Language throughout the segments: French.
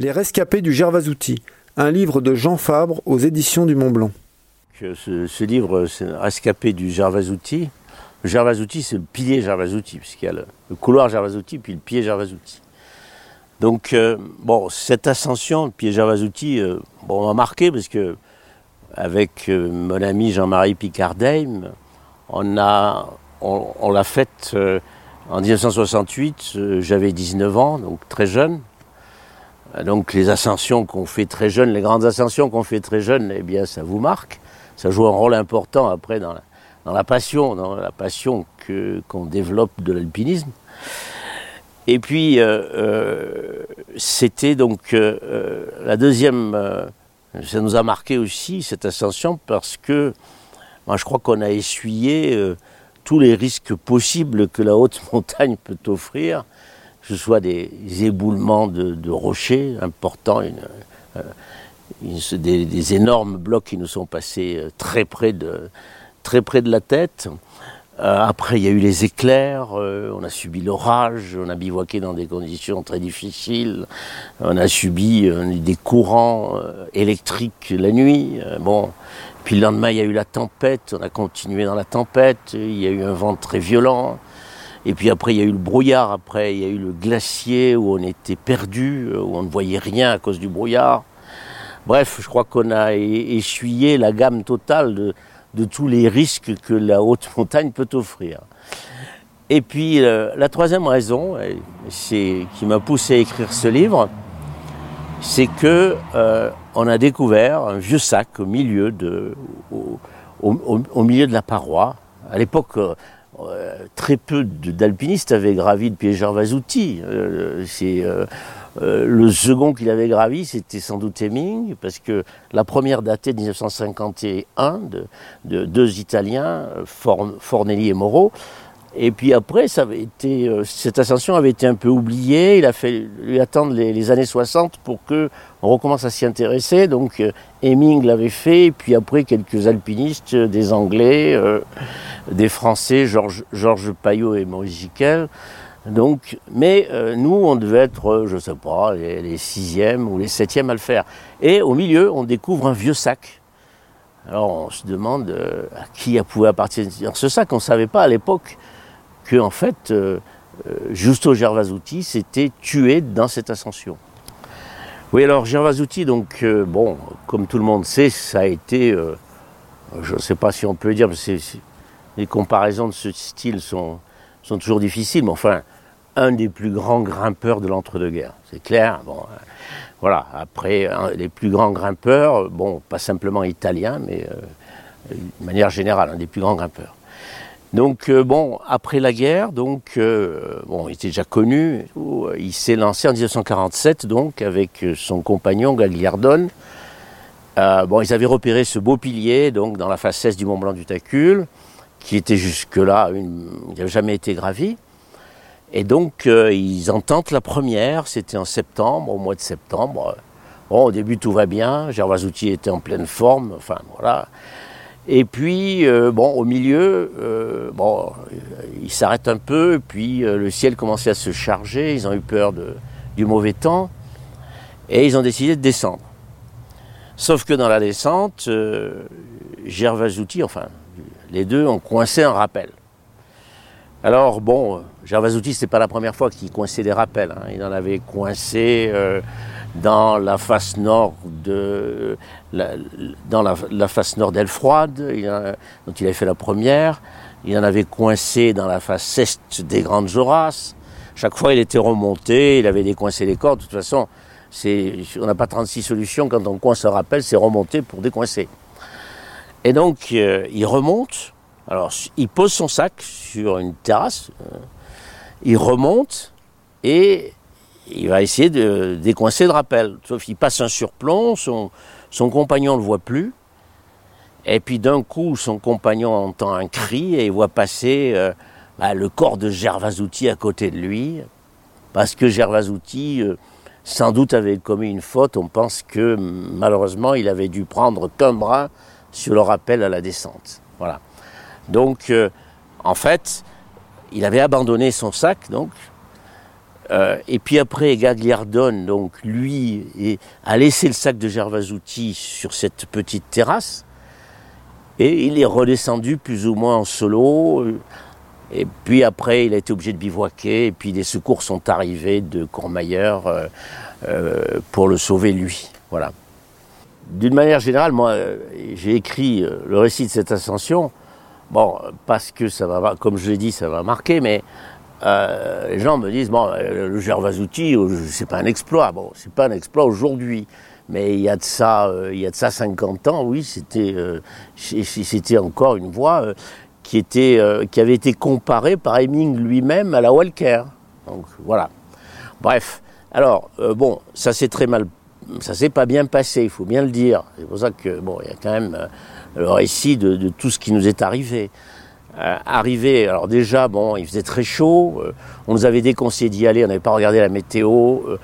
Les rescapés du Gervasouti, un livre de Jean Fabre aux éditions du Mont Blanc. Ce, livre, c'est Rescapé du Gervasouti. Le Gervasouti, c'est le pilier Gervasouti, puisqu'il y a le, couloir Gervasouti, puis le pied Gervasouti. Donc, euh, bon, cette ascension, le pied Gervasouti, euh, bon, m'a marqué parce que, avec euh, mon ami Jean-Marie Picardheim, on a, on l'a faite en 1968. J'avais 19 ans, donc très jeune. Donc les ascensions qu'on fait très jeune, les grandes ascensions qu'on fait très jeune, eh bien ça vous marque. Ça joue un rôle important après dans la, passion, dans la passion qu'on développe de l'alpinisme. Et puis euh, euh, c'était donc euh, la deuxième. ça nous a marqué aussi cette ascension parce que moi je crois qu'on a essuyé tous les risques possibles que la haute montagne peut offrir ce soit des éboulements de, rochers importants, euh, des, énormes blocs qui nous sont passés euh, très près de, la tête. Euh, après, il y a eu les éclairs, on a subi l'orage, on a bivouaqué dans des conditions très difficiles, on a subi des courants électriques la nuit. bon, puis le lendemain, il y a eu la tempête, on a continué dans la tempête, il y a eu un vent très violent. Et puis après, il y a eu le brouillard, après, il y a eu le glacier où on était perdu, où on ne voyait rien à cause du brouillard. Bref, je crois qu'on a essuyé la gamme totale de, tous les risques que la haute montagne peut offrir. Et puis, euh, la troisième raison, c'est qui m'a poussé à écrire ce livre, c'est que euh, on a découvert un vieux sac au milieu de, au milieu de la paroi. À l'époque, euh, très peu d'alpinistes avaient gravi le pied Gervasouti. Euh, c'est euh, le second qu'il avait gravi, c'était sans doute Heming, parce que la première datée de 1951 de, deux Italiens, Fornelli et Moreau. Et puis après, ça avait été, cette ascension avait été un peu oubliée. Il a fallu attendre les, années 60 pour que on recommence à s'y intéresser. Donc Heming l'avait fait, puis après quelques alpinistes, des Anglais des Français, Georges, Georges Payot et Maurice Jiquel. Donc, mais euh, nous, on devait être, euh, je ne sais pas, les, sixièmes ou les septièmes à le faire. Et au milieu, on découvre un vieux sac. Alors, on se demande euh, à qui a pouvait appartenir ce sac. On ne savait pas à l'époque que, en fait, Justo Gervasouti s'était tué dans cette ascension. Oui, alors Gervasouti, donc, bon, comme tout le monde sait, ça a été, je ne sais pas si on peut dire, mais les comparaisons de ce style sont, toujours difficiles, mais enfin, un des plus grands grimpeurs de l'entre-deux-guerres, c'est clair. Bon, euh, voilà, après, les plus grands grimpeurs, bon, pas simplement italiens, mais euh, de manière générale, un des plus grands grimpeurs. Donc, euh, bon, après la guerre, donc, bon, il était déjà connu, il s'est lancé en 1947, donc, avec son compagnon Gagliardone. bon, ils avaient repéré ce beau pilier, donc, dans la face est du Mont Blanc du Tacul qui était jusque-là, il n'avait jamais été gravi. Et donc, euh, ils en tentent la première, c'était en septembre, au mois de septembre. Bon, au début, tout va bien, Gervasouti était en pleine forme, enfin, voilà. Et puis, euh, bon, au milieu, euh, bon, ils s'arrêtent un peu, puis le ciel commençait à se charger, ils ont eu peur du mauvais temps, et ils ont décidé de descendre. Sauf que dans la descente, Gervasouti, enfin, les deux ont coincé un rappel. Alors bon, Gervasouti, ce pas la première fois qu'il coinçait des rappels. Hein. Il en avait coincé euh, dans la face nord de dans la, face nord d'Elfroide, dont il avait fait la première. Il en avait coincé dans la face est des Grandes Jorasses. Chaque fois, il était remonté, il avait décoincé les cordes. De toute façon, on n'a pas 36 solutions. Quand on coince un rappel, c'est remonter pour décoincer. Et donc, euh, il remonte. Alors, il pose son sac sur une terrasse. Euh, il remonte et il va essayer de décoincer le rappel. Sauf qu'il passe un surplomb, son, compagnon ne le voit plus. Et puis d'un coup, son compagnon entend un cri et il voit passer euh, bah, le corps de Gervasouti à côté de lui. Parce que Gervasouti, sans doute, avait commis une faute. On pense que malheureusement, il avait dû prendre qu'un bras sur le rappel à la descente. Voilà. Donc, euh, en fait, il avait abandonné son sac, donc, Euh, et puis après, Gagliardone, donc lui, a laissé le sac de Gervasouti sur cette petite terrasse. Et il est redescendu plus ou moins en solo. Et puis après, il a été obligé de bivouaquer. Et puis des secours sont arrivés de Courmayeur euh, euh, pour le sauver lui. Voilà. D'une manière générale, moi, j'ai écrit le récit de cette ascension. Bon, parce que ça va, comme je l'ai dit, ça va marquer, mais euh, les gens me disent bon, euh, le Gervasouti, euh, c'est pas un exploit. Bon, c'est pas un exploit aujourd'hui, mais il y a de ça, il y a de ça 50 ans, oui, c'était, c'était encore une voie qui était, qui avait été comparée par Heming lui-même à la Walker. Donc voilà. Bref. Alors bon, ça s'est très mal, ça s'est pas bien passé, il faut bien le dire. C'est pour ça que bon, il y a quand même le récit de tout ce qui nous est arrivé. Euh, arrivé, alors déjà, bon, il faisait très chaud, euh, on nous avait déconseillé d'y aller, on n'avait pas regardé la météo. Euh,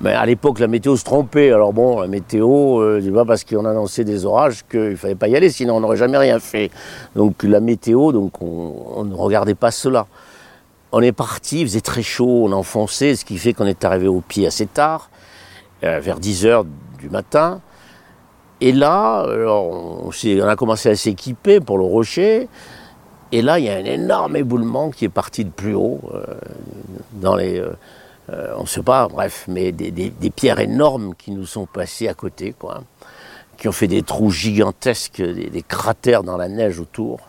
mais à l'époque, la météo se trompait. Alors bon, la météo, c'est pas parce qu'on annonçait des orages qu'il fallait pas y aller, sinon on n'aurait jamais rien fait. Donc la météo, donc on, ne regardait pas cela. On est parti, il faisait très chaud, on enfonçait, ce qui fait qu'on est arrivé au pied assez tard, vers 10 heures du matin. Et là, on, on a commencé à s'équiper pour le rocher. Et là, il y a un énorme éboulement qui est parti de plus haut, euh, dans les, euh, euh, on ne sait pas, bref, mais des, pierres énormes qui nous sont passées à côté, quoi, qui ont fait des trous gigantesques, des, cratères dans la neige autour.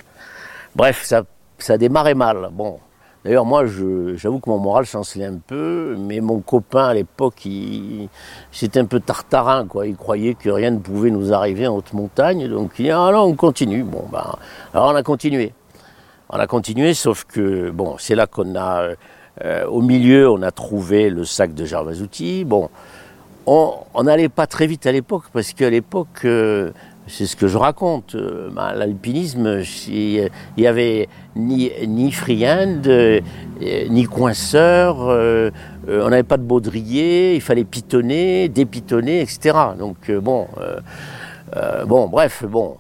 Bref, ça, ça démarrait mal. Bon, d'ailleurs, moi, j'avoue que mon moral chancelait un peu, mais mon copain à l'époque, c'était un peu tartarin, quoi. Il croyait que rien ne pouvait nous arriver en haute montagne, donc il dit ah non, on continue. Bon, ben, alors on a continué. On a continué, sauf que, bon, c'est là qu'on a, euh, au milieu, on a trouvé le sac de Jarvazouti. Bon, on n'allait pas très vite à l'époque, parce qu'à l'époque, euh, c'est ce que je raconte, euh, ben, l'alpinisme, il n'y avait ni, ni friand, ni coinceur, on n'avait pas de baudrier, il fallait pitonner, dépitonner, etc. Donc, bon, bon, bref, bon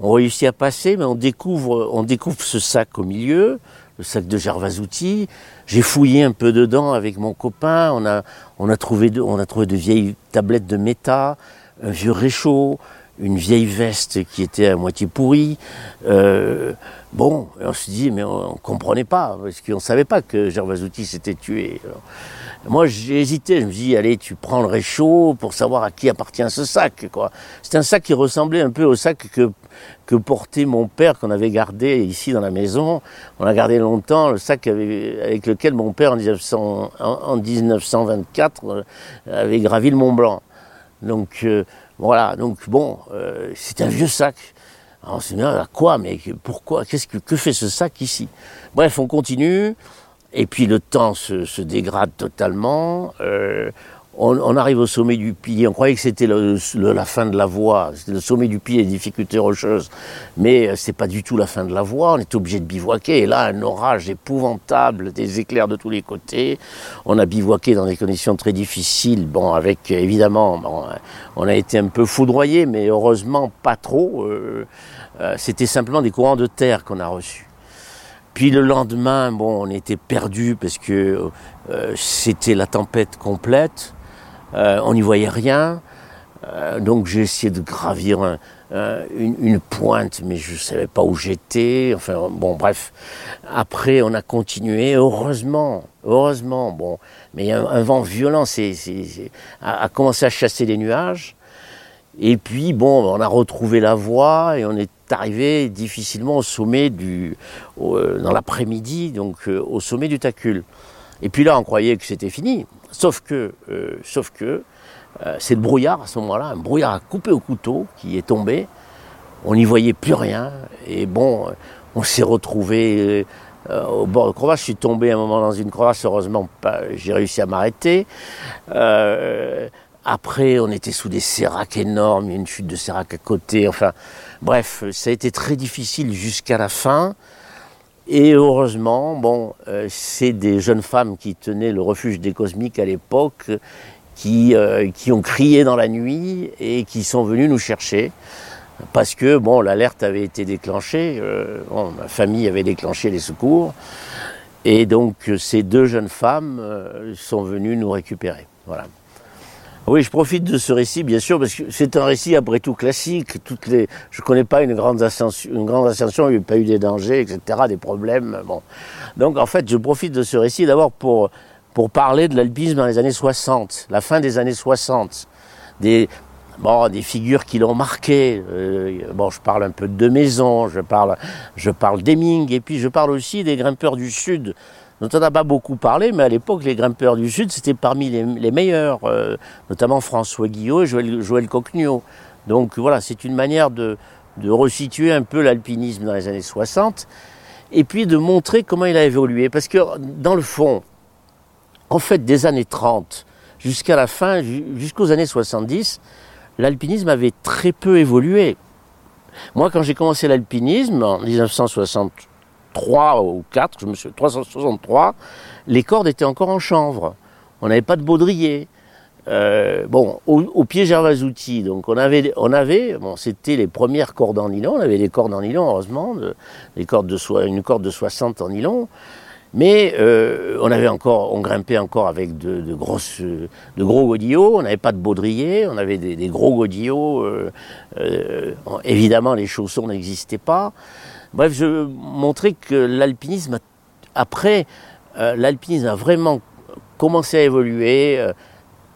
on réussit à passer, mais on découvre, on découvre ce sac au milieu, le sac de Gervasouti. J'ai fouillé un peu dedans avec mon copain. On a, on a, trouvé, de, on a trouvé de vieilles tablettes de méta, un vieux réchaud, une vieille veste qui était à moitié pourrie. Euh, bon, on se dit, mais on ne comprenait pas, parce qu'on savait pas que Gervasouti s'était tué. Moi, j'ai hésité. Je me dis, allez, tu prends le réchaud pour savoir à qui appartient ce sac. Quoi. C'est un sac qui ressemblait un peu au sac que, que portait mon père, qu'on avait gardé ici dans la maison. On a gardé longtemps le sac avec, lequel mon père, en, 1900, en, 1924, euh, avait gravi le Mont Blanc. Donc, euh, voilà. Donc, bon, euh, c'est un vieux sac. On s'est dit, à quoi Mais pourquoi Qu'est-ce que, que fait ce sac ici? Bref, on continue. Et puis le temps se, dégrade totalement. Euh, on, arrive au sommet du pilier. On croyait que c'était la fin de la voie. C'était le sommet du les difficultés rocheuses. Mais euh, c'est pas du tout la fin de la voie. On est obligé de bivouaquer. Et là, un orage épouvantable, des éclairs de tous les côtés. On a bivouaqué dans des conditions très difficiles. Bon, avec évidemment, on a été un peu foudroyé, mais heureusement pas trop. Euh, c'était simplement des courants de terre qu'on a reçus. Puis le lendemain, bon, on était perdu parce que euh, c'était la tempête complète. Euh, on n'y voyait rien. Euh, donc j'ai essayé de gravir une, pointe, mais je ne savais pas où j'étais. Enfin bon, bref. Après, on a continué. Heureusement, heureusement. Bon, mais a un, vent violent c'est, a, a, commencé à chasser les nuages. Et puis bon, on a retrouvé la voie et on est arrivé difficilement au sommet du, euh, dans l'après-midi, donc euh, au sommet du Tacul. Et puis là, on croyait que c'était fini. Sauf que, euh, sauf que c'est le brouillard à ce moment-là, un brouillard à couper au couteau qui est tombé. On n'y voyait plus rien. Et bon, on s'est retrouvé au bord de crevasse. Je suis tombé un moment dans une crevasse. Heureusement, j'ai réussi à m'arrêter. après, on était sous des séracs énormes. Il y a une chute de sérac à côté. Enfin, Bref, ça a été très difficile jusqu'à la fin. Et heureusement, bon, euh, c'est des jeunes femmes qui tenaient le refuge des cosmiques à l'époque, qui, euh, qui ont crié dans la nuit et qui sont venus nous chercher. Parce que bon, l'alerte avait été déclenchée, euh, ma famille avait déclenché les secours. Et donc ces deux jeunes femmes sont venues nous récupérer. Voilà. Oui, je profite de ce récit, bien sûr, parce que c'est un récit après tout classique. Toutes les, je ne connais pas une grande ascension, une grande ascension, il n'y a pas eu des dangers, etc., des problèmes. Bon. Donc en fait, je profite de ce récit d'abord pour, pour parler de l'alpinisme dans les années 60, la fin des années 60. Des, bon, des figures qui l'ont marqué. Euh, bon, je parle un peu de Maison, je parle, je parle d'Heming, et puis je parle aussi des grimpeurs du Sud dont on n'a pas beaucoup parlé, mais à l'époque, les grimpeurs du Sud, c'était parmi les, meilleurs, euh, notamment François Guillot et Joël, Joël Cocgnot. Donc voilà, c'est une manière de, de resituer un peu l'alpinisme dans les années 60, et puis de montrer comment il a évolué. Parce que dans le fond, en fait, des années 30 jusqu'à la fin, jusqu'aux années 70, l'alpinisme avait très peu évolué. Moi, quand j'ai commencé l'alpinisme en 1960, 3 ou 4, je me suis 363, les cordes étaient encore en chanvre. On n'avait pas de baudrier. Euh, bon, au, pied Gervasouti, donc on avait, on avait, bon, c'était les premières cordes en nylon. On avait des cordes en nylon, heureusement, une corde de 60 en nylon. Mais euh, on avait encore, on grimpait encore avec de gros godillots. On n'avait pas de baudrier, on avait des, gros godillots. Euh, évidemment, les chaussons n'existaient pas. Bref, je montrais que l'alpinisme, après, euh, l'alpinisme a vraiment commencé à évoluer euh,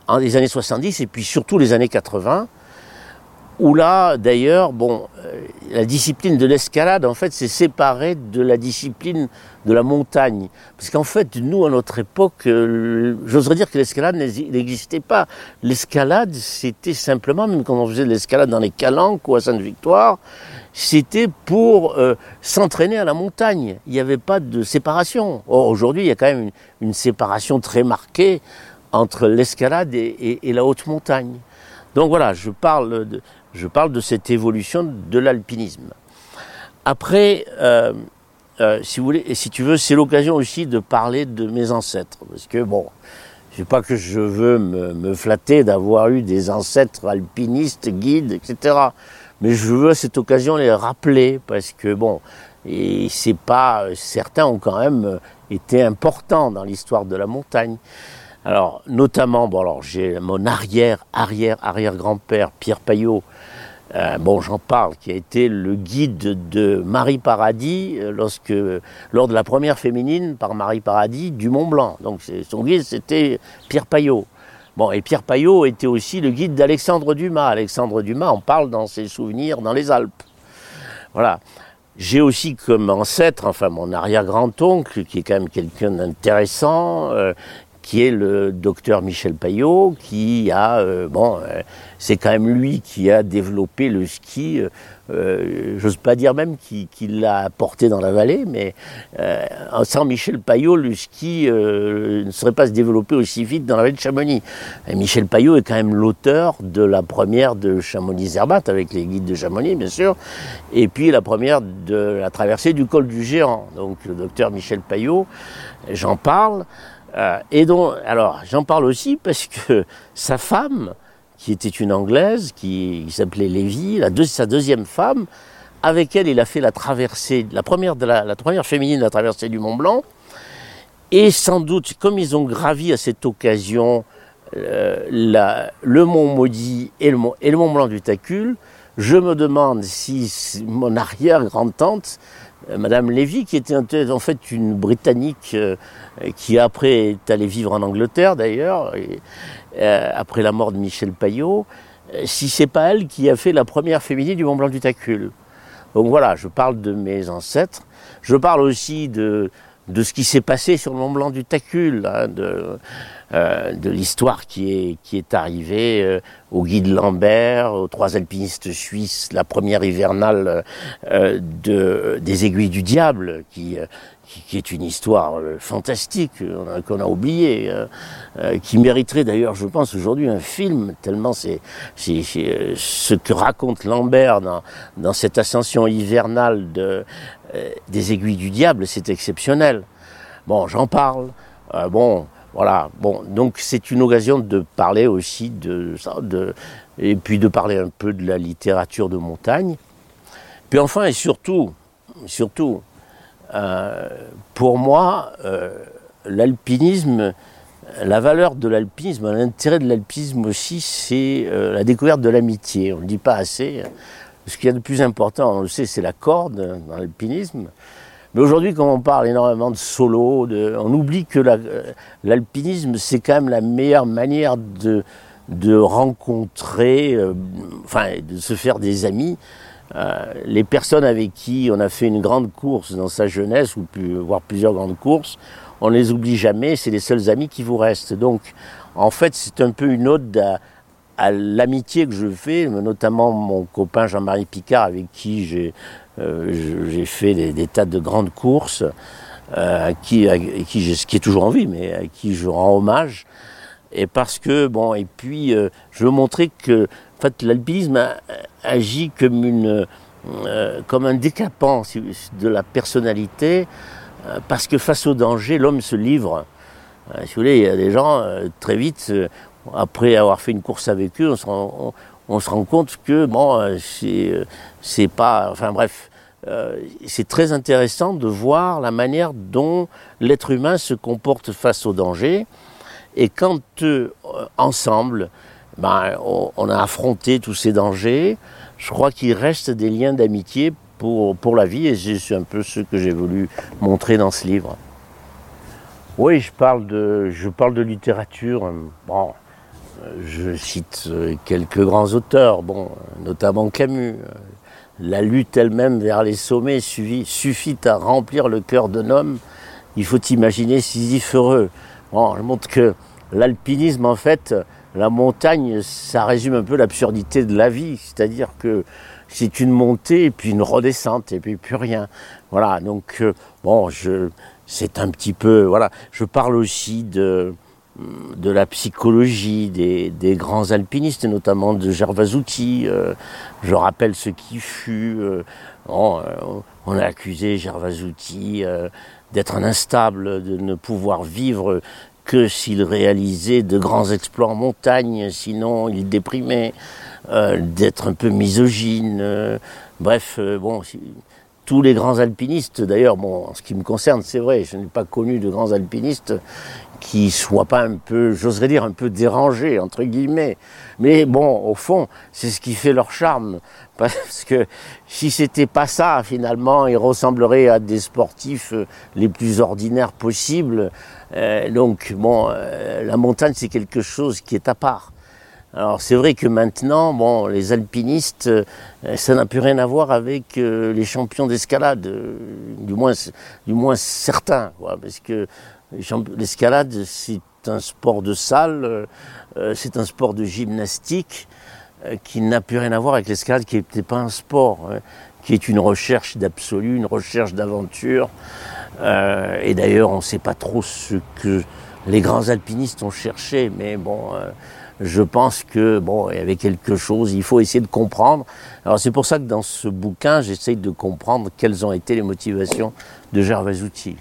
en les années 70 et puis surtout les années 80, où là, d'ailleurs, bon, euh, la discipline de l'escalade, en fait, s'est séparée de la discipline de la montagne. Parce qu'en fait, nous, à notre époque, j'oserais dire que l'escalade n'existait pas. L'escalade, c'était simplement, même quand on faisait de l'escalade dans les Calanques ou à Sainte-Victoire, c'était pour euh, s'entraîner à la montagne. Il n'y avait pas de séparation. Or, aujourd'hui, il y a quand même une, séparation très marquée entre l'escalade et, la haute montagne. Donc voilà, je parle de, je parle de cette évolution de l'alpinisme. Après, euh, euh, si vous voulez, et si tu veux, c'est l'occasion aussi de parler de mes ancêtres, parce que bon, je sais pas que je veux me, me flatter d'avoir eu des ancêtres alpinistes, guides, etc. Mais je veux à cette occasion les rappeler parce que bon, et c'est pas certains ont quand même été importants dans l'histoire de la montagne. Alors notamment, bon alors j'ai mon arrière arrière arrière grand-père Pierre Payot. Euh, bon, j'en parle, qui a été le guide de Marie Paradis euh, lorsque, lors de la première féminine par Marie Paradis du Mont Blanc. Donc son guide, c'était Pierre Payot. Bon, et Pierre Payot était aussi le guide d'Alexandre Dumas. Alexandre Dumas en parle dans ses souvenirs dans les Alpes. Voilà. J'ai aussi comme ancêtre, enfin mon arrière-grand-oncle, qui est quand même quelqu'un d'intéressant, euh, qui est le docteur Michel Payot, qui a, euh, bon, euh, c'est quand même lui qui a développé le ski, euh, j'ose pas dire même qu'il l'a apporté dans la vallée, mais sans Michel Payot, le ski ne serait pas se développer aussi vite dans la vallée de Chamonix. Michel Payot est quand même l'auteur de la première de Chamonix-Zerbat, avec les guides de Chamonix, bien sûr, et puis la première de la traversée du col du Géant. Donc le docteur Michel Payot, j'en parle. Euh, et donc, alors, j'en parle aussi parce que sa femme, qui était une Anglaise, qui, s'appelait Lévy, sa deuxième femme, avec elle, il a fait la traversée, la première, de la, première féminine de la traversée du Mont Blanc. Et sans doute, comme ils ont gravi à cette occasion euh, le Mont Maudit et le et le Mont Blanc du Tacul, je me demande si mon arrière-grand-tante euh, Madame Lévy, qui était en fait une Britannique euh, qui après est allée vivre en Angleterre d'ailleurs, euh, après la mort de Michel Payot, si c'est pas elle qui a fait la première féminine du Mont Blanc du Tacul. Donc voilà, je parle de mes ancêtres. Je parle aussi de, de ce qui s'est passé sur le Mont Blanc du Tacul, hein, de, euh, de l'histoire qui est, qui est arrivée euh, au guide Lambert, aux trois alpinistes suisses, la première hivernale euh, de, des aiguilles du diable, qui, qui, est une histoire fantastique qu'on a oubliée, qui mériterait d'ailleurs, je pense, aujourd'hui un film, tellement c'est ce que raconte Lambert dans, dans cette ascension hivernale de, des aiguilles du diable, c'est exceptionnel. Bon, j'en parle. bon, voilà, bon, donc c'est une occasion de parler aussi de ça, de, et puis de parler un peu de la littérature de montagne. Puis enfin et surtout, surtout, pour moi, l'alpinisme, la valeur de l'alpinisme, l'intérêt de l'alpinisme aussi, c'est la découverte de l'amitié. On ne le dit pas assez. Ce qu'il y a de plus important, on le sait, c'est la corde dans l'alpinisme. Mais aujourd'hui, quand on parle énormément de solo, on oublie que l'alpinisme, c'est quand même la meilleure manière de, de rencontrer, euh, enfin, de se faire des amis. Euh, les personnes avec qui on a fait une grande course dans sa jeunesse, ou pu, voire plusieurs grandes courses, on ne les oublie jamais, c'est les seuls amis qui vous restent. Donc, en fait, c'est un peu une ode à, l'amitié que je fais, notamment mon copain Jean-Marie Picard, avec qui j'ai euh, fait des, tas de grandes courses, à qui, qui, qui est toujours en vie, mais à qui je rends hommage. Et parce que bon et puis euh, je veux montrer que en fait l'alpinisme agit comme une euh, comme un décapant de la personnalité euh, parce que face au danger l'homme se livre. Si vous voulez il y a des gens très vite après avoir fait une course avec eux on se rend, on, compte que bon c'est pas enfin bref c'est très intéressant de voir la manière dont l'être humain se comporte face au danger et quand euh, ensemble, ben, on, a affronté tous ces dangers, je crois qu'il reste des liens d'amitié pour, pour la vie, et c'est un peu ce que j'ai voulu montrer dans ce livre. Oui, je parle de, je parle de littérature. Bon, je cite euh, quelques grands auteurs, bon, notamment Camus. La lutte elle-même vers les sommets suffit, à remplir le cœur d'un homme. Il faut imaginer Sisyphe heureux. Bon, je montre que l'alpinisme, en fait, la montagne, ça résume un peu l'absurdité de la vie. C'est-à-dire que c'est une montée et puis une redescente et puis plus rien. Voilà, donc, euh, bon, je, c'est un petit peu. Voilà, je parle aussi de, de la psychologie des, grands alpinistes, notamment de Gervasouti. Euh, je rappelle ce qui fut. Euh, on a accusé Gervasouti d'être un instable, de ne pouvoir vivre que s'il réalisait de grands exploits en montagne, sinon il déprimait, euh, d'être un peu misogyne. Euh, bref, euh, bon, tous les grands alpinistes, d'ailleurs, bon, en ce qui me concerne, c'est vrai, je n'ai pas connu de grands alpinistes qui soient pas un peu, j'oserais dire, un peu dérangés, entre guillemets. Mais bon, au fond, c'est ce qui fait leur charme. Parce que si c'était pas ça, finalement, ils ressembleraient à des sportifs les plus ordinaires possibles. Euh, donc, bon, euh, la montagne, c'est quelque chose qui est à part. Alors, c'est vrai que maintenant, bon, les alpinistes, euh, ça n'a plus rien à voir avec les champions d'escalade, du moins, du moins certains, parce que l'escalade, c'est un sport de salle, c'est un sport de gymnastique qui n'a plus rien à voir avec l'escalade, qui n'était pas un sport, hein, qui est une recherche d'absolu, une recherche d'aventure. Euh, et d'ailleurs, on ne sait pas trop ce que les grands alpinistes ont cherché, mais bon, euh, je pense que bon, il y avait quelque chose. Il faut essayer de comprendre. Alors c'est pour ça que dans ce bouquin, j'essaye de comprendre quelles ont été les motivations de Gervasouti.